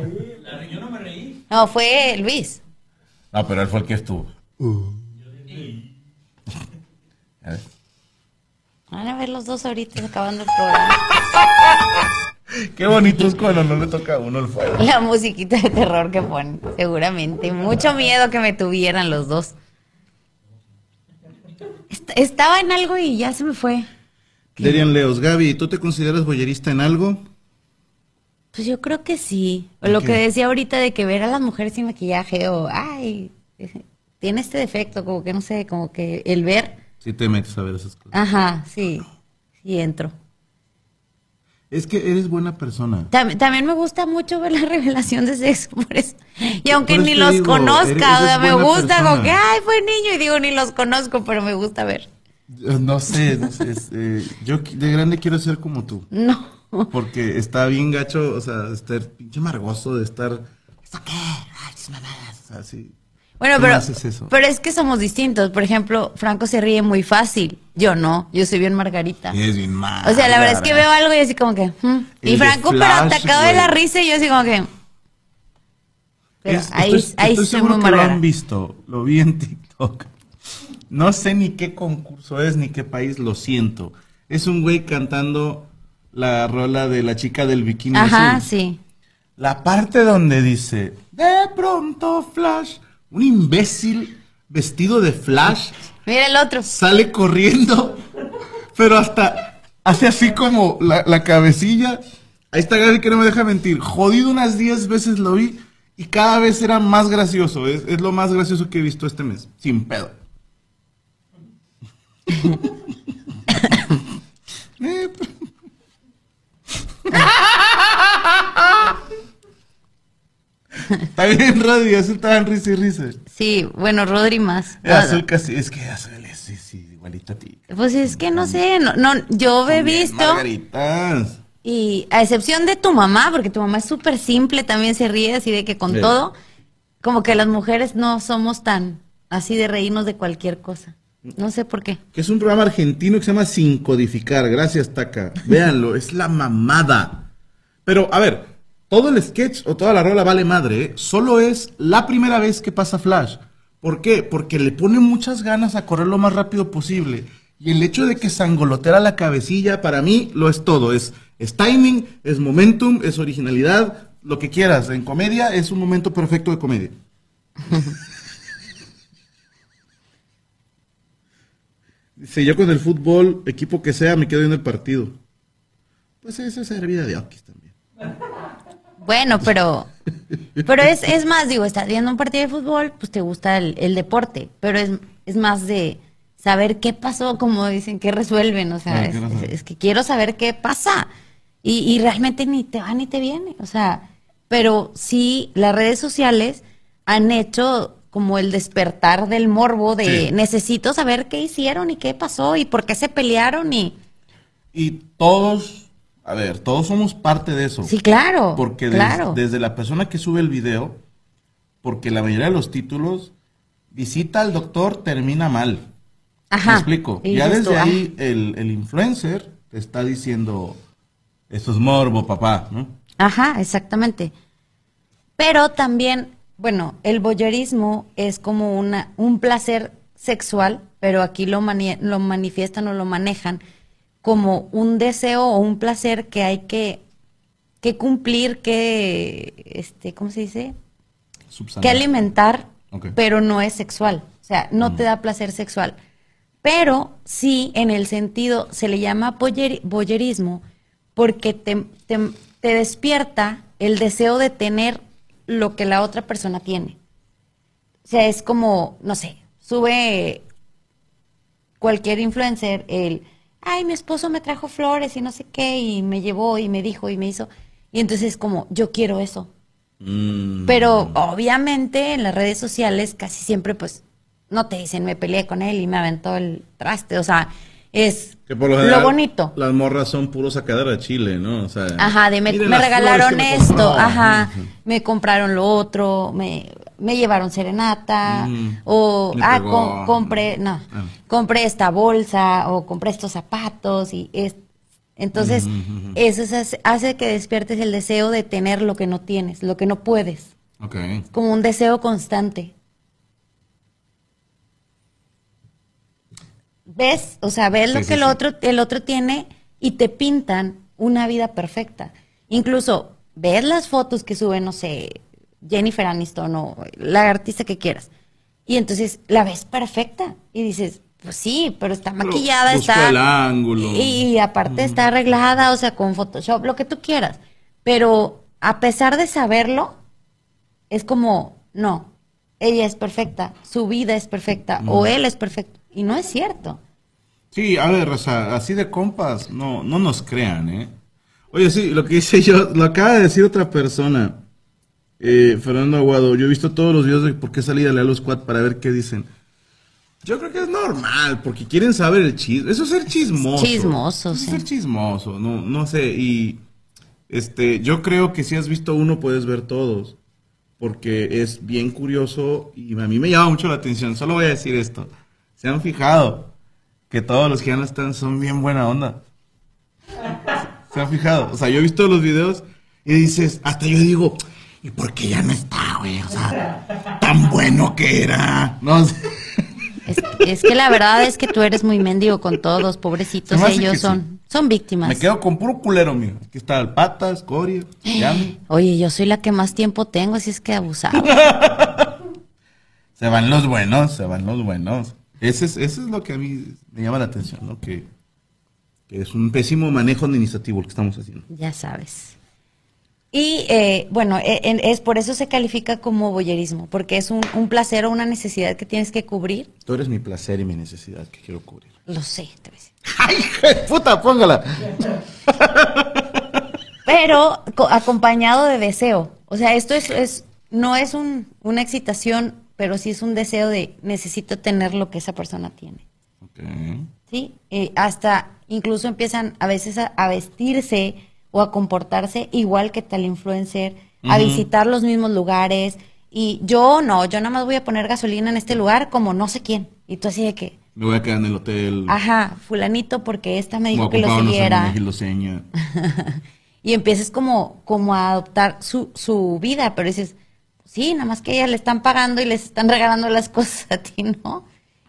No, fue Luis. No, pero él fue el que estuvo. Ya ves. Van a ver los dos ahorita acabando el programa. Qué bonito es cuando no le toca a uno el fuego. La musiquita de terror que ponen, seguramente. Mucho miedo que me tuvieran los dos. Est- estaba en algo y ya se me fue. Derian Leos, Gaby, ¿tú te consideras boyerista en algo? Pues yo creo que sí. O ¿En lo qué? que decía ahorita de que ver a las mujeres sin maquillaje o, ay, tiene este defecto, como que no sé, como que el ver, Sí te metes a ver esas cosas. ajá, sí, sí entro. Es que eres buena persona. Tam- también me gusta mucho ver la revelación de sexo, por eso. Y aunque eso ni los digo, conozca, eres- o sea, me gusta como que, ay, fue niño, y digo, ni los conozco, pero me gusta ver. No sé, no sé. es, eh, yo de grande quiero ser como tú. No. Porque está bien gacho, o sea, estar pinche amargoso de estar. ¿Esto qué? Ay, esas mamadas. O sea, sí. Bueno, ¿Cómo pero, haces eso? pero es que somos distintos. Por ejemplo, Franco se ríe muy fácil. Yo no, yo soy bien Margarita. Es bien mal. O sea, la verdad es que veo algo y así como que... mm. El Y de Franco, pero Flash, atacado de güey. la risa y yo así como que... Pero Es- ahí, estoy, ahí estoy soy seguro muy que lo Margarita. han visto. Lo vi en TikTok. No sé ni qué concurso es ni qué país, lo siento. Es un güey cantando la rola de la chica del bikini. Ajá, azul. sí. La parte donde dice, de pronto Flash, un imbécil vestido de Flash Mira el otro. sale corriendo, pero hasta hace así como la, la cabecilla. Ahí está Gaby que no me deja mentir. Jodido unas 10 veces lo vi y cada vez era más gracioso. Es, es lo más gracioso que he visto este mes. Sin pedo. Eh, p- Está bien, Rodri, así estaban risa y risa. Sí, bueno, Rodri más. Eh, Azul casi, es que azul es sí, sí, igualito a ti. Pues es que no sé, no, no, yo he visto... Margaritas. Y a excepción de tu mamá, porque tu mamá es súper simple, también se ríe así de que con Sí. todo, como que las mujeres no somos tan así de reírnos de cualquier cosa. No sé por qué. Que es un programa argentino que se llama Sin Codificar. Gracias, Taca. Véanlo, es la mamada. Pero, a ver, todo el sketch o toda la rola vale madre, ¿eh? Solo es la primera vez que pasa Flash. ¿Por qué? Porque le pone muchas ganas a correr lo más rápido posible. Y el hecho de que sangolotera la cabecilla, para mí, lo es todo. Es, timing, es momentum, es originalidad, lo que quieras. En comedia es un momento perfecto de comedia. Dice, yo con el fútbol, equipo que sea, me quedo en el partido. Pues esa es hervida de Oquis también. Bueno, pero, pero es, es más, digo, estás viendo un partido de fútbol, pues te gusta el, el deporte, pero es, es más de saber qué pasó, como dicen, qué resuelven, o sea, Ah, es, que quiero saber qué pasa. Y, y realmente ni te va ni te viene, o sea, pero sí, las redes sociales han hecho como el despertar del morbo de Sí. necesito saber qué hicieron y qué pasó y por qué se pelearon y... Y todos, a ver, todos somos parte de eso. Sí, claro, Porque des- desde la persona que sube el video, porque la mayoría de los títulos, visita al doctor, termina mal. Ajá. Me explico. Y ya desde ah. ahí el, el influencer te está diciendo, esto es morbo, papá, ¿no? Ajá, exactamente. Pero también, bueno, el voyeurismo es como una, un placer sexual, pero aquí lo, mani- lo manifiestan o lo manejan como un deseo o un placer que hay que, que cumplir, que, este, ¿cómo se dice? Subsanar. que alimentar, pero no es sexual. O sea, no te da placer sexual. Pero sí, en el sentido, se le llama voyeurismo porque te, te- te despierta el deseo de tener lo que la otra persona tiene. O sea, es como, no sé, sube cualquier influencer el, ay, mi esposo me trajo flores y no sé qué, y me llevó y me dijo y me hizo. Y entonces es como, yo quiero eso. Mm. Pero obviamente en las redes sociales casi siempre pues no te dicen me peleé con él y me aventó el traste, o sea, es Que por lo, general, bonito. Las morras son puros sacadera de Chile, ¿no? O sea, Ajá, de me, me regalaron me esto, ajá, me compraron lo otro, me, me llevaron serenata, Mm, o, ah, com- compré, no, Ah. compré esta bolsa, o compré estos zapatos, y es, entonces, eso es- hace, que despiertes el deseo de tener lo que no tienes, lo que no puedes, como un deseo constante. ¿Ves? O sea, ves Sí, lo sí, que el sí. otro, el otro tiene y te pintan una vida perfecta. Incluso ves las fotos que sube, no sé, Jennifer Aniston o la artista que quieras. Y entonces la ves perfecta y dices, pues sí, pero está maquillada, está... el ángulo. Y, y aparte está arreglada, o sea, con Photoshop, lo que tú quieras. Pero a pesar de saberlo, es como, no, ella es perfecta, su vida es perfecta, o él es perfecto. Y no es cierto. Sí, a ver, o sea, así de compas, no, no nos crean, ¿eh? Oye, sí, lo que hice yo, lo acaba de decir otra persona, eh, Fernando Aguado. Yo he visto todos los videos de por qué salí a leer los squad para ver qué dicen. Yo creo que es normal, porque quieren saber el chisme. Eso es ser chismoso. Chismoso, Eso es sí. ser chismoso, no, no sé. Y este, yo creo que si has visto uno, puedes ver todos. Porque es bien curioso y a mí me llama mucho la atención. Solo voy a decir esto. ¿Se han fijado que todos los que ya no están son bien buena onda? ¿Se han fijado? O sea, yo he visto los videos y dices, hasta yo digo, ¿y por qué ya no está, güey? O sea, tan bueno que era. No sé. Es, es que la verdad es que tú eres muy mendigo con todos, pobrecitos, ellos son, son víctimas. Me quedo con puro culero, mío. Aquí está el Patas, Coria. Oye, yo soy la que más tiempo tengo, así es que abusado. Se van los buenos, se van los buenos. Ese es, eso es lo que a mí me llama la atención, ¿no? Que, que es un pésimo manejo administrativo el que estamos haciendo. ya sabes. Y eh, bueno, e- en- es por eso se califica como boyerismo, porque es un, un placer o una necesidad que tienes que cubrir. Tú eres mi placer y mi necesidad que quiero cubrir. Lo sé, te voy a decir. ¡Ay, puta, póngala! pero co- acompañado de deseo. O sea, esto es, es no es un, una excitación, pero sí es un deseo de necesito tener lo que esa persona tiene. Ok. ¿Sí? Eh, hasta incluso empiezan a veces a, a vestirse o a comportarse igual que tal influencer, a visitar los mismos lugares. Y yo no, yo nada más voy a poner gasolina en este lugar como no sé quién. Y tú así de que, Me voy a quedar en el hotel. ajá, fulanito porque esta me dijo que lo siguiera. y empiezas como, como a adoptar su, su vida, pero dices, sí, nada más que a ella le están pagando y les están regalando las cosas a ti, ¿no?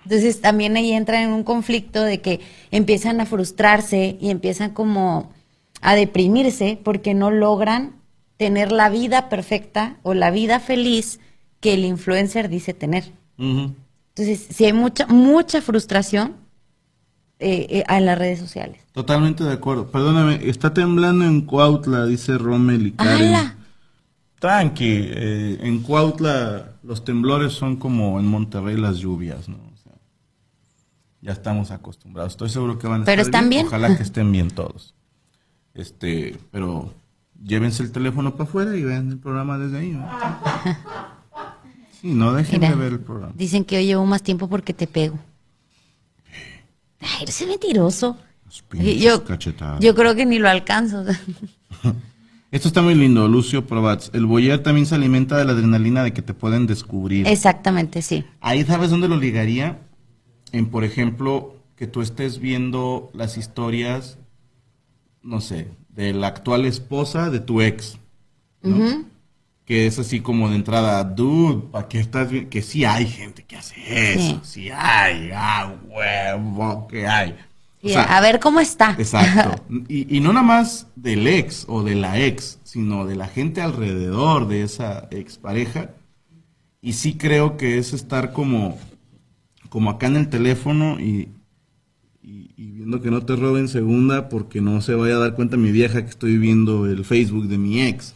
Entonces también ahí entran en un conflicto de que empiezan a frustrarse y empiezan como a deprimirse porque no logran tener la vida perfecta o la vida feliz que el influencer dice tener. Entonces, si hay mucha, mucha frustración eh, eh, en las redes sociales. Totalmente de acuerdo. Perdóname, está temblando en Cuautla, dice Rommel y Karen. Tranqui, eh, en Cuautla los temblores son como en Monterrey las lluvias, ¿no? O sea, ya estamos acostumbrados. Estoy seguro que van a Pero estar están bien. Ojalá que estén bien todos. Este, pero llévense el teléfono para afuera y vean el programa desde ahí. ¿no? Sí, no dejen Mira, de ver el programa. Dicen que yo llevo más tiempo porque te pego. Ay, eres mentiroso. Yo, yo creo que ni lo alcanzo. Esto está muy lindo, Lucio Probats. El boyer también se alimenta de la adrenalina de que te pueden descubrir. Exactamente, sí. Ahí sabes dónde lo ligaría. En, por ejemplo, que tú estés viendo las historias, no sé, de la actual esposa de tu ex. ¿no? Que es así como de entrada, dude, ¿para qué estás viendo? Que sí hay gente que hace eso, sí, hay, ah, huevo, que hay. O sea, a ver cómo está. Exacto. Y, y no nada más del ex o de la ex, sino de la gente alrededor de esa expareja. Y sí creo que es estar como, como acá en el teléfono y, y- viendo que no te roben segunda porque no se vaya a dar cuenta mi vieja que estoy viendo el Facebook de mi ex.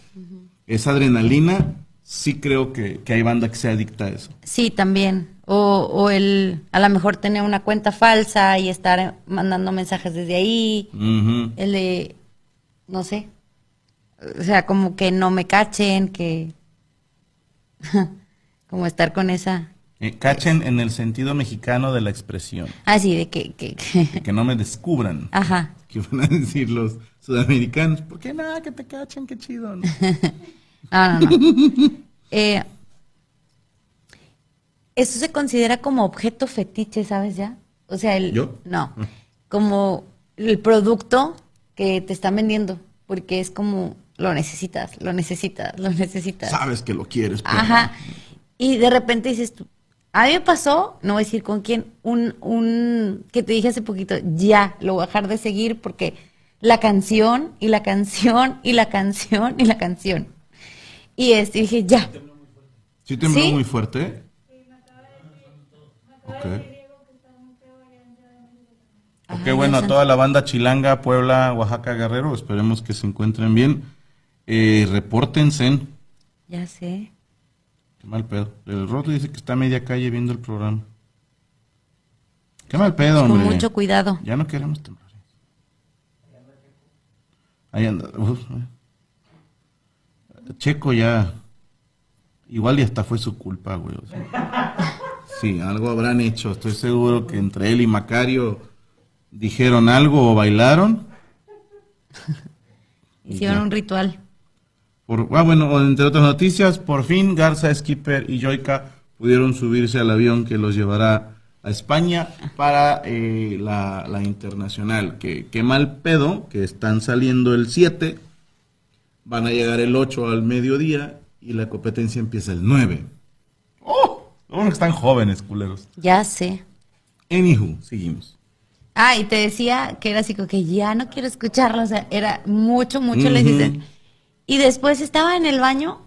Esa adrenalina, sí creo que, que hay banda que se adicta a eso. Sí, también. O, o el, a lo mejor tener una cuenta falsa y estar mandando mensajes desde ahí. El de, no sé. O sea, como que no me cachen, que... como estar con esa... Eh, cachen en el sentido mexicano de la expresión. Así de que... que, que- de que no me descubran. Ajá. que van a decir los sudamericanos, ¿por qué nada que te cachen? Qué chido. ¿no? No, no, no. Eh, eso se considera como objeto fetiche, ¿sabes ya? O sea, el... ¿Yo? No. Como el producto que te están vendiendo, porque es como lo necesitas, lo necesitas, lo necesitas. Sabes que lo quieres. pero- Ajá. Y de repente dices tú, a mí me pasó, no voy a decir con quién, un, un, que te dije hace poquito, ya, lo voy a dejar de seguir porque la canción y la canción y la canción y la canción. Y este, dije, ya. ¿Sí tembló ¿Sí? muy fuerte? Ok. Ok, Ay, bueno, a toda la banda Chilanga, Puebla, Oaxaca, Guerrero, esperemos que se encuentren bien. Eh, repórtense. Ya sé. Qué mal pedo. El Roto dice que está a media calle viendo el programa. Qué mal pedo, Con hombre. mucho cuidado. Ya no queremos temblores. Ahí anda. Uf, eh. Checo ya. Igual y hasta fue su culpa, güey. o sea. Sí, algo habrán hecho. Estoy seguro que entre él y Macario dijeron algo o bailaron. Hicieron Ya. un ritual. Por, ah, bueno, entre otras noticias, por fin Garza, Skipper y Joica pudieron subirse al avión que los llevará a España para eh, la, la internacional. Que, qué mal pedo, que están saliendo el 7, van a llegar el 8 al mediodía y la competencia empieza el 9. ¡Oh! Bueno que están jóvenes, culeros. Ya sé. Anywho, seguimos. Ah, y te decía que era así como que ya no quiero escucharlo, o sea, era mucho, mucho les Ujú. dicen. Y después estaba en el baño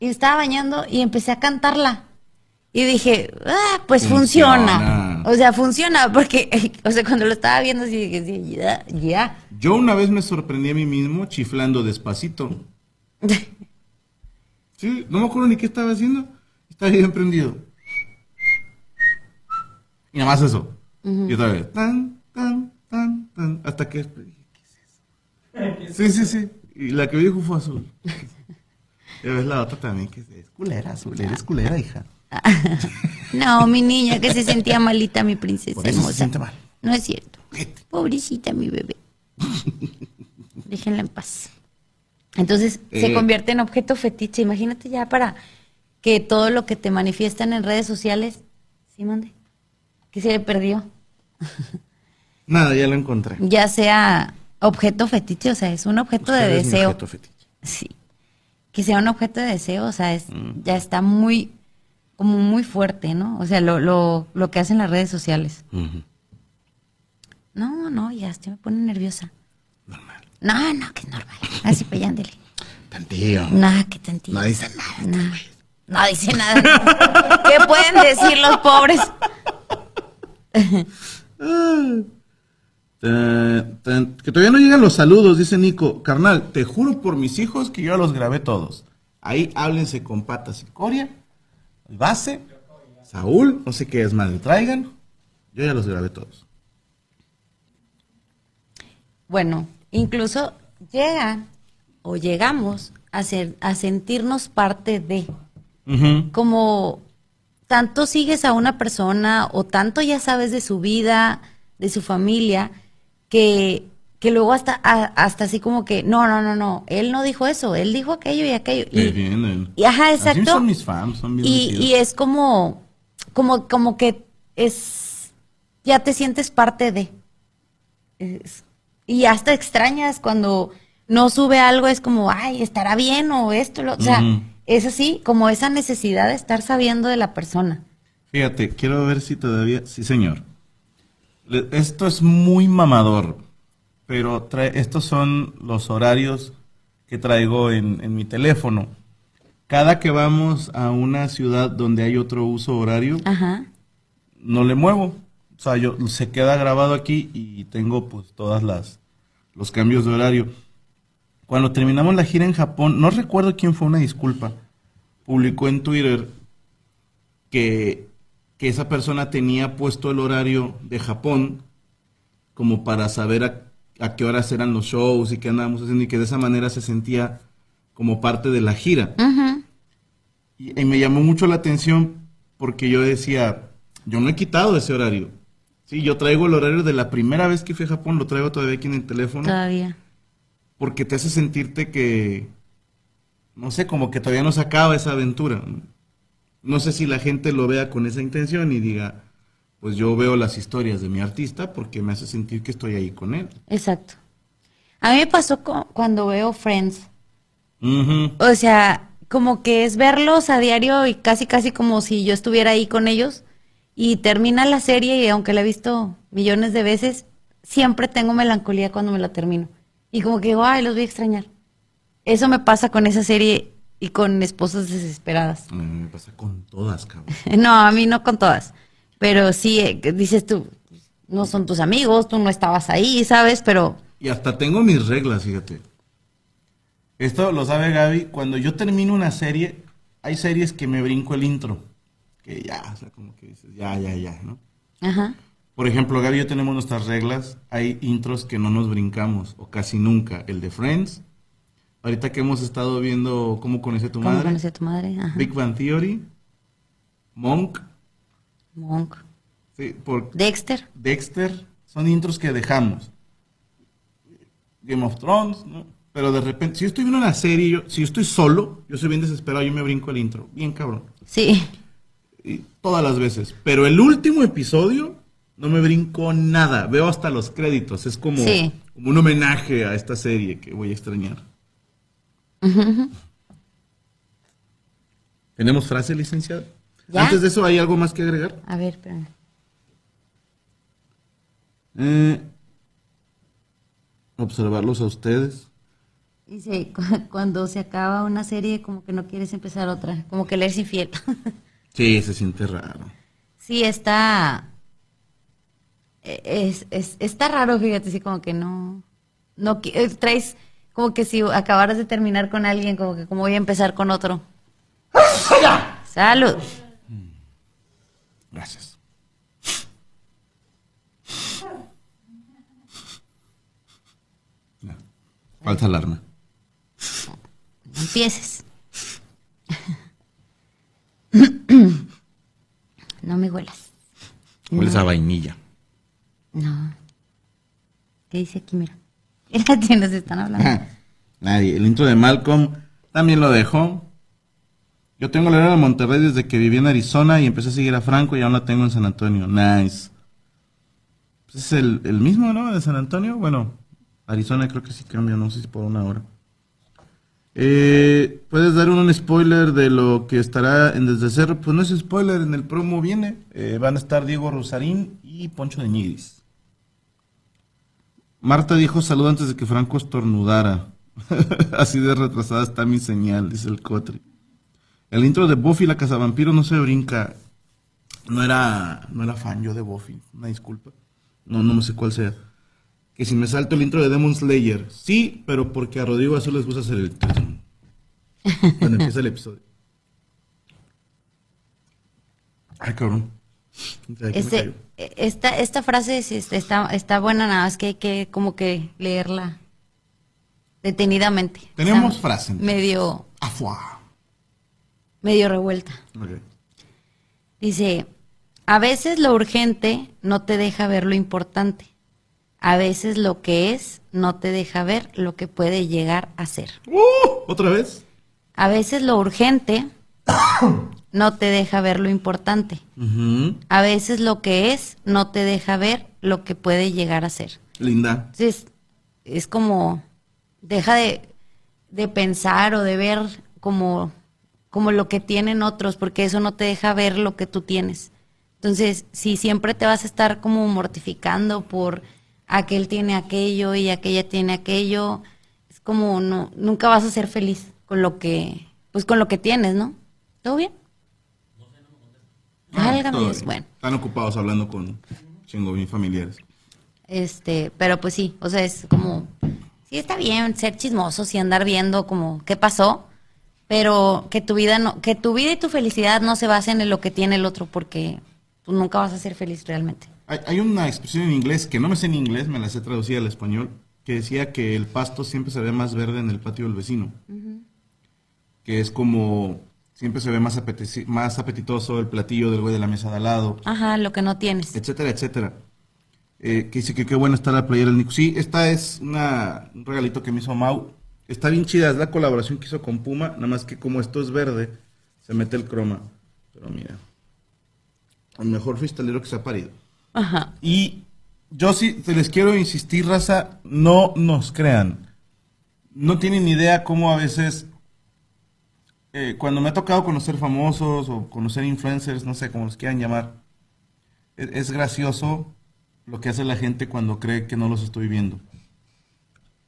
y estaba bañando y empecé a cantarla. Y dije, ah, pues funciona. Funciona. O sea, funciona, porque, o sea, cuando lo estaba viendo así dije, sí, ya, ya. Yo una vez me sorprendí a mí mismo chiflando despacito. Sí, no me acuerdo ni qué estaba haciendo. Estaba bien prendido. Y nada más eso. Y otra vez. Tan, tan, tan, tan. Hasta que después dije, ¿qué es eso? Sí, sí, sí. Y la que me dijo fue azul. Y ves la otra también, que es, es culera, azul. Eres culera, hija. No, mi niña que se sentía malita, mi princesa Por eso se siente mal. No es cierto. Pobrecita mi bebé. Déjenla en paz. Entonces se Eh. convierte en objeto fetiche. Imagínate ya para que todo lo que te manifiestan en redes sociales, ¿sí, mande? Que se le perdió. Nada, ya lo encontré. Ya sea objeto fetiche, o sea, es un objeto de Usted es mi deseo. objeto fetiche. Sí. Que sea un objeto de deseo, o sea, es, Mm. ya está muy, como muy fuerte, ¿no? O sea, lo, lo, lo que hacen las redes sociales. No, no, ya, estoy me pone nerviosa. Normal. No, no, que es normal. Así pellándole. Tantillo. No, que tantito. No dice nada. No, no dice nada. ¿Qué pueden decir los pobres? Que todavía no llegan los saludos, dice Nico. Carnal, te juro por mis hijos que yo los grabé todos. Ahí háblense con patas y coria, base, Saúl, no sé qué es más, traigan. Yo ya los grabé todos. Bueno, incluso llegan o llegamos a, ser, a sentirnos parte de, Ujú. como tanto sigues a una persona o tanto ya sabes de su vida, de su familia, que, que luego hasta, hasta así como que, no, no, no, no, él no dijo eso, él dijo aquello y aquello. Y, vienen. y ajá, Así exacto. son mis fans, son bien y, y es como, como, como que es, ya te sientes parte de. Es- y hasta extrañas cuando no sube algo, es como, ay, estará bien o esto, lo, o sea, es así, como esa necesidad de estar sabiendo de la persona. Fíjate, quiero ver si todavía. Sí, señor. Esto es muy mamador, pero trae- estos son los horarios que traigo en, en mi teléfono. Cada que vamos a una ciudad donde hay otro uso horario, Ajá. no le muevo. O sea, yo se queda grabado aquí y tengo pues todas las los cambios de horario. Cuando terminamos la gira en Japón, no recuerdo quién fue una disculpa. Publicó en Twitter que, que esa persona tenía puesto el horario de Japón como para saber a, a qué horas eran los shows y qué andábamos haciendo y que de esa manera se sentía como parte de la gira. Y, y me llamó mucho la atención porque yo decía, yo no he quitado ese horario. Sí, yo traigo el horario de la primera vez que fui a Japón, lo traigo todavía aquí en el teléfono, Todavía. porque te hace sentirte que, no sé, como que todavía no se acaba esa aventura. ¿no? No sé si la gente lo vea con esa intención y diga, pues yo veo las historias de mi artista porque me hace sentir que estoy ahí con él. Exacto. A mí me pasó cuando veo Friends. O sea, como que es verlos a diario y casi, casi como si yo estuviera ahí con ellos. Y termina la serie y aunque la he visto millones de veces, siempre tengo melancolía cuando me la termino. Y como que digo, ay, los voy a extrañar. Eso me pasa con esa serie y con esposas desesperadas. A mí me pasa con todas, cabrón. No, a mí no con todas. Pero sí, eh, dices tú, no son tus amigos, tú no estabas ahí, ¿sabes? Pero Y hasta tengo mis reglas, fíjate. Esto lo sabe Gaby. Cuando yo termino una serie, hay series que me brinco el intro. Que ya, o sea, como que dices, ya, ya, ya, ¿no? Ajá. Por ejemplo, Gaby y yo tenemos nuestras reglas. Hay intros que no nos brincamos, o casi nunca. El de Friends. Ahorita que hemos estado viendo Cómo conocí a tu ¿Cómo madre. conocí a tu madre? Ajá. Big Bang Theory. Monk. Monk. Sí, por Dexter. Dexter, son intros que dejamos. Game of Thrones, ¿no? Pero de repente, si yo estoy viendo una serie, yo- si yo estoy solo, yo soy bien desesperado, yo me brinco el intro, bien cabrón. Sí. Y todas las veces. Pero el último episodio, no me brinco nada. Veo hasta los créditos. Es como, Sí. como un homenaje a esta serie que voy a extrañar. ¿Tenemos frase, licenciada? ¿Ya? Antes de eso, ¿hay algo más que agregar? A ver, espérame. Eh, observarlos a ustedes. Dice, cu- cuando se acaba una serie, como que no quieres empezar otra, como que le eres infiel. Sí, se siente raro. sí, está. e- Es, es- está raro, fíjate, sí, como que no. no eh, traes, como que si acabaras de terminar con alguien, como que como voy a empezar con otro. Salud. Gracias. Falsa alarma. No empieces. no me huelas. Hueles a vainilla. No. ¿Qué dice aquí? Mira. Fíjate, nos están hablando. Nadie. El intro de Malcolm también lo dejó. Yo tengo la era de Monterrey desde que viví en Arizona y empecé a seguir a Franco y aún la tengo en San Antonio. Nice. Pues es el, el mismo, ¿no? De San Antonio. Bueno, Arizona creo que sí cambia, no sé si por una hora. Eh, ¿Puedes dar un spoiler de lo que estará en Desde Cerro? Pues no es spoiler, en el promo viene. Eh, van a estar Diego Rosarín y Poncho de Nigris. Marta dijo salud antes de que Franco estornudara. Así de retrasada está mi señal, dice el Cotri. El intro de Buffy la Cazavampiro no se brinca. No era, no era fan yo de Buffy, una disculpa. No, no sé cuál sea. Que si me salto el intro de Demon Slayer. Sí, pero porque a Rodrigo Azul les gusta hacer el... Cuando empieza el episodio. Ay, cabrón. Este, esta, esta frase está, está buena, nada más que hay que como que leerla detenidamente. Tenemos frase. Medio... Medio revuelta. Dice, a veces lo urgente no te deja ver lo importante. A veces lo que es no te deja ver lo que puede llegar a ser. Uh, ¿Otra vez? A veces lo urgente no te deja ver lo importante. A veces lo que es no te deja ver lo que puede llegar a ser. Linda. Entonces, es como, deja de, de pensar o de ver como, como lo que tienen otros, porque eso no te deja ver lo que tú tienes. Entonces, si siempre te vas a estar como mortificando por aquel tiene aquello y aquella tiene aquello, es como no, nunca vas a ser feliz con lo que, pues con lo que tienes, ¿no? ¿Todo bien? Válgame bueno. Están ocupados hablando con chingo bien familiares. Este, pero pues sí, o sea, es como, sí está bien ser chismosos y andar viendo como qué pasó, pero que tu vida no, que tu vida y tu felicidad no se basen en lo que tiene el otro, porque tú nunca vas a ser feliz realmente. Hay, una expresión en inglés que no me sé en inglés, me la sé traducir al español, que decía que el pasto siempre se ve más verde en el patio del vecino. Que es como siempre se ve más, más apetitoso el platillo del güey de la mesa de al lado. Ajá, lo que no tienes. Etcétera, etcétera. Eh, que dice que qué bueno está la playera del Nico. Sí, esta es una, un regalito que me hizo Mau. Está bien chida, es la colaboración que hizo con Puma, nada más que como esto es verde, se mete el croma. Pero mira, el mejor freestylero que se ha parido. Ajá. Y yo sí te les quiero insistir, raza, no nos crean. No tienen idea cómo a veces, eh, cuando me ha tocado conocer famosos o conocer influencers, no sé cómo los quieran llamar, es, es gracioso lo que hace la gente cuando cree que no los estoy viendo.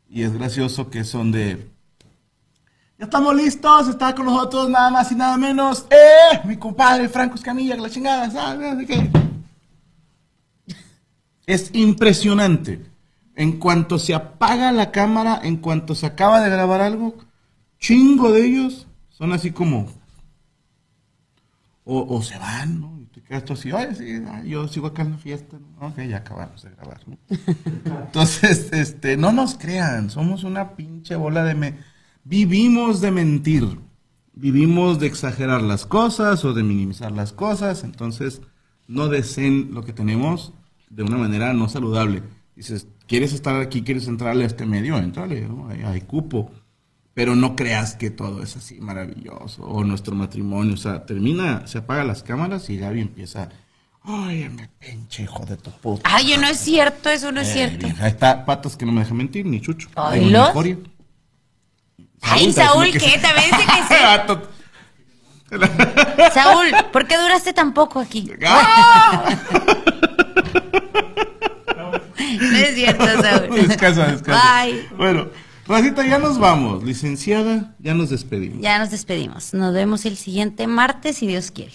Y es gracioso que son de... Ya estamos listos, está con nosotros nada más y nada menos. ¡Eh! Mi compadre Franco Escamilla, que la chingada, ¿sabes? qué? Es impresionante. En cuanto se apaga la cámara, en cuanto se acaba de grabar algo, chingo de ellos son así como. O, se van, ¿no? Y te quedas así, oye, sí, yo sigo acá en la fiesta. ¿no? Ok, ya acabamos de grabar, ¿no? Entonces, este, no nos crean, somos una pinche bola de. Me Vivimos de mentir, vivimos de exagerar las cosas o de minimizar las cosas, entonces no deseen lo que tenemos de una manera no saludable. Dices, ¿quieres estar aquí? ¿Quieres entrarle a este medio? Entrale, hay, cupo. Pero no creas que todo es así maravilloso. O nuestro matrimonio. O sea, termina, se apagan las cámaras y Gaby empieza. Ay, me pinche hijo de tu puta. Ay, no es cierto, eso no es eh, cierto. ahí está Patas que no me deja mentir, ni Chucho. Ay, Ay, Saúl, ¿qué? También dice que sí. Saúl, ¿por qué duraste tan poco aquí? ¡Ah! No es cierto, Saúl. Descansa, descansa. Bye. Bueno, Racita, ya nos vamos. Licenciada, ya nos despedimos. Ya nos despedimos. Nos vemos el siguiente martes, si Dios quiere.